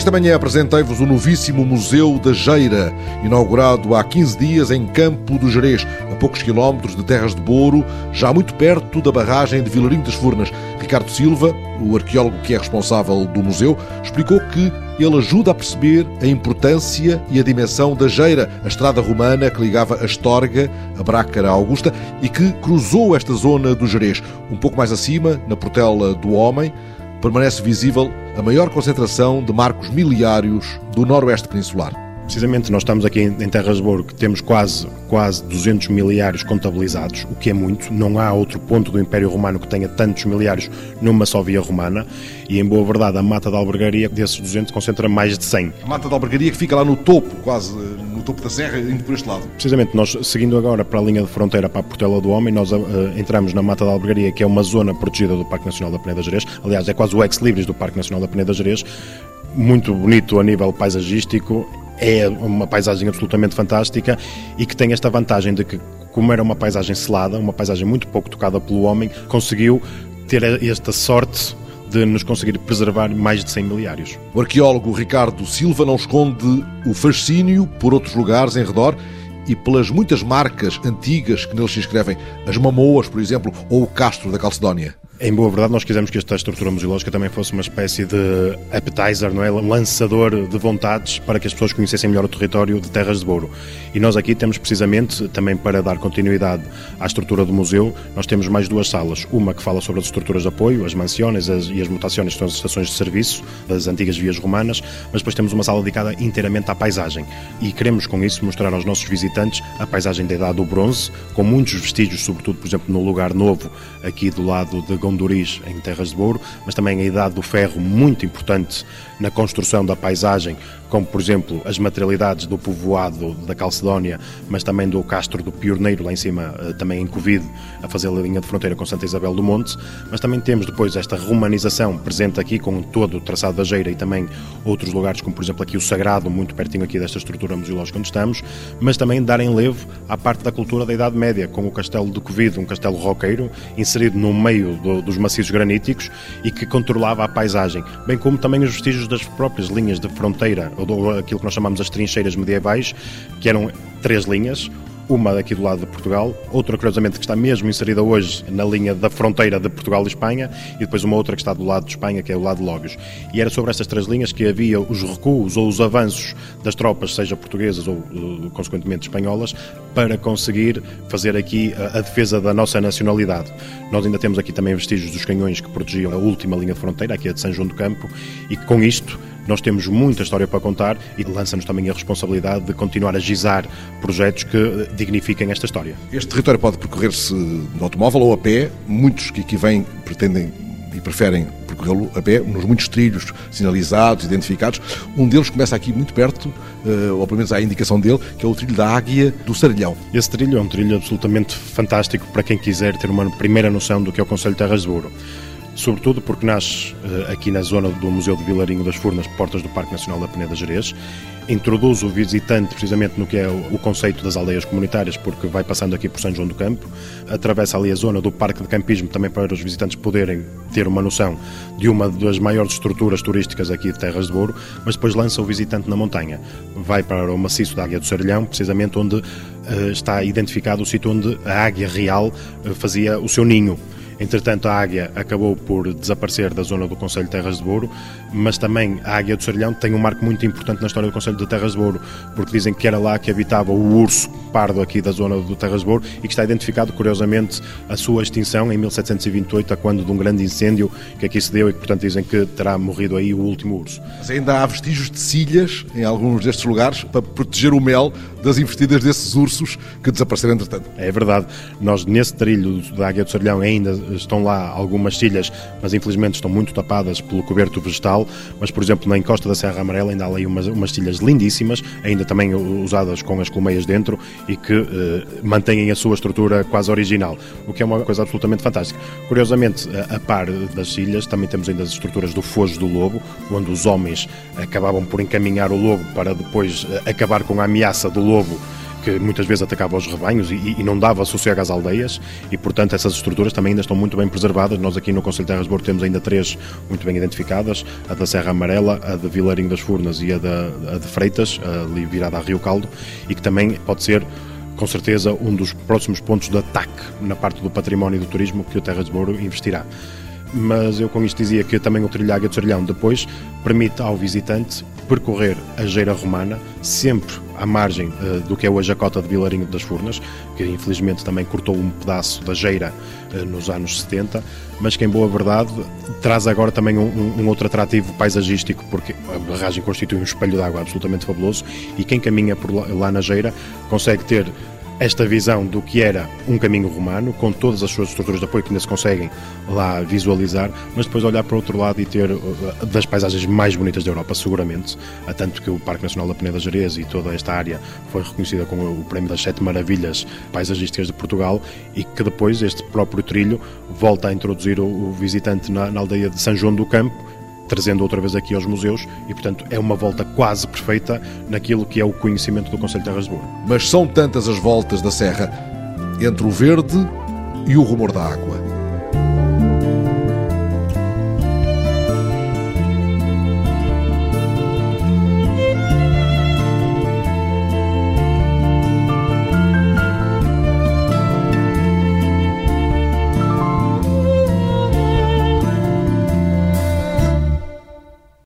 Esta manhã apresentei-vos o novíssimo Museu da Geira, inaugurado há 15 dias em Campo do Jerez, a poucos quilómetros de Terras de Boro, já muito perto da barragem de Vilarinho das Furnas. Ricardo Silva, o arqueólogo que é responsável do museu, explicou que ele ajuda a perceber a importância e a dimensão da Geira, a estrada romana que ligava Astorga, a Brácara a Augusta e que cruzou esta zona do Jerez. Um pouco mais acima, na Portela do Homem, permanece visível a maior concentração de marcos miliários do noroeste peninsular. Precisamente, nós estamos aqui em Terras de Boro, que temos quase, quase 200 miliários contabilizados, o que é muito. Não há outro ponto do Império Romano que tenha tantos miliários numa só via romana. E, em boa verdade, a Mata da Albergaria, desses 200, concentra mais de 100. A Mata da Albergaria que fica lá no topo, quase topo da serra, indo por este lado. Precisamente, nós, seguindo agora para a linha de fronteira para a Portela do Homem, nós uh, entramos na Mata da Albergaria, que é uma zona protegida do Parque Nacional da Peneda Gerês. Aliás, é quase o ex-libris do Parque Nacional da Peneda Gerês muito bonito a nível paisagístico é uma paisagem absolutamente fantástica e que tem esta vantagem de que, como era uma paisagem selada, uma paisagem muito pouco tocada pelo homem, conseguiu ter esta sorte de nos conseguir preservar mais de 100 miliários. O arqueólogo Ricardo Silva não esconde o fascínio por outros lugares em redor e pelas muitas marcas antigas que neles se inscrevem, as Mamoas, por exemplo, ou o Castro da Calcedónia. Em boa verdade, nós quisemos que esta estrutura museológica também fosse uma espécie de appetizer, não é? Um lançador de vontades para que as pessoas conhecessem melhor o território de Terras de Bouro. E nós aqui temos precisamente, também para dar continuidade à estrutura do museu, nós temos mais duas salas. Uma que fala sobre as estruturas de apoio, as mansiones as, e as mutações, que são as estações de serviço das antigas vias romanas, mas depois temos uma sala dedicada inteiramente à paisagem. E queremos com isso mostrar aos nossos visitantes a paisagem da Idade do Bronze, com muitos vestígios, sobretudo, por exemplo, no lugar novo, aqui do lado de Gondoriz, em Terras de Bouro, mas também a idade do ferro, muito importante na construção da paisagem, como por exemplo as materialidades do povoado da Calcedónia, mas também do Castro do Pioneiro, lá em cima, eh, também em Covid, a fazer a linha de fronteira com Santa Isabel do Monte, mas também temos depois esta romanização presente aqui com todo o traçado da Geira e também outros lugares, como por exemplo aqui o Sagrado, muito pertinho aqui desta estrutura museológica onde estamos, mas também darem levo à parte da cultura da Idade Média, com o Castelo de Covid, um castelo roqueiro, inserido no meio do, dos maciços graníticos e que controlava a paisagem, bem como também os vestígios das próprias linhas de fronteira aquilo que nós chamamos as trincheiras medievais, que eram três linhas, uma daqui do lado de Portugal, outra curiosamente que está mesmo inserida hoje na linha da fronteira de Portugal e Espanha, e depois uma outra que está do lado de Espanha, que é o lado de Lógios. E era sobre estas três linhas que havia os recuos ou os avanços das tropas, seja portuguesas ou uh, consequentemente espanholas, para conseguir fazer aqui a, a, defesa da nossa nacionalidade. Nós ainda temos aqui também vestígios dos canhões que protegiam a última linha de fronteira, aqui a de São João do Campo, e com isto nós temos muita história para contar e lança-nos também a responsabilidade de continuar a gizar projetos que eh, dignifiquem esta história. Este território pode percorrer-se no automóvel ou a pé. Muitos que aqui vêm pretendem e preferem percorrê-lo a pé, nos muitos trilhos sinalizados, identificados. Um deles começa aqui muito perto, eh, ou pelo menos há a indicação dele, que é o trilho da Águia do Sarilhão. Esse trilho é um trilho absolutamente fantástico para quem quiser ter uma primeira noção do que é o Conselho de Terras de Douro sobretudo porque nasce uh, aqui na zona do Museu de Vilarinho das Furnas, portas do Parque Nacional da Peneda Gerês, introduz o visitante precisamente no que é o, conceito das aldeias comunitárias, porque vai passando aqui por São João do Campo, atravessa ali a zona do Parque de Campismo, também para os visitantes poderem ter uma noção de uma das maiores estruturas turísticas aqui de Terras de Douro, mas depois lança o visitante na montanha. Vai para o maciço da Águia do Sarilhão, precisamente onde uh, está identificado o sítio onde a águia real uh, fazia o seu ninho. Entretanto, a águia acabou por desaparecer da zona do Conselho de Terras de Bouro, mas também a águia do Sarilhão tem um marco muito importante na história do Conselho de Terras de Bouro, porque dizem que era lá que habitava o urso pardo aqui da zona do Terras de Bouro e que está identificado, curiosamente, a sua extinção em 1728, a quando de um grande incêndio que aqui se deu e que, portanto, dizem que terá morrido aí o último urso. Mas ainda há vestígios de cilhas em alguns destes lugares para proteger o mel das investidas desses ursos que desapareceram entretanto. É verdade. Nós, nesse trilho da Águia do Sarilhão, ainda estão lá algumas cilhas, mas infelizmente estão muito tapadas pelo coberto vegetal. Mas, por exemplo, na encosta da Serra Amarela ainda há ali umas, umas cilhas lindíssimas, ainda também usadas com as colmeias dentro e que eh, mantêm a sua estrutura quase original, o que é uma coisa absolutamente fantástica. Curiosamente, a, a par das cilhas, também temos ainda as estruturas do fojo do lobo, onde os homens acabavam por encaminhar o lobo para depois eh, acabar com a ameaça do lobo que muitas vezes atacava os rebanhos e, e, não dava sossego às aldeias e, portanto, essas estruturas também ainda estão muito bem preservadas. Nós aqui no Conselho de Terras de Bordo temos ainda três muito bem identificadas, a da Serra Amarela, a de Vilarinho das Furnas e a, a de Freitas, ali virada a Rio Caldo, e que também pode ser com certeza um dos próximos pontos de ataque na parte do património e do turismo que o Terras de Boro investirá mas eu com isto dizia que também o Trilhaga de Sorrilhão depois permite ao visitante percorrer a Geira Romana, sempre à margem uh, do que é hoje a cota de Vilarinho das Furnas, que infelizmente também cortou um pedaço da Geira uh, nos anos 70, mas que em boa verdade traz agora também um, um, outro atrativo paisagístico, porque a barragem constitui um espelho de água absolutamente fabuloso e quem caminha por lá, lá na Geira consegue ter esta visão do que era um caminho romano, com todas as suas estruturas de apoio que ainda se conseguem lá visualizar, mas depois olhar para o outro lado e ter uh, das paisagens mais bonitas da Europa, seguramente, a tanto que o Parque Nacional da Peneda Jerez e toda esta área foi reconhecida com o Prémio das Sete Maravilhas Paisagísticas de Portugal e que depois este próprio trilho volta a introduzir o, visitante na, na aldeia de São João do Campo, trazendo outra vez aqui aos museus e, portanto, é uma volta quase perfeita naquilo que é o conhecimento do Conselho de Terras de Boa. Mas são tantas as voltas da Serra entre o verde e o rumor da água.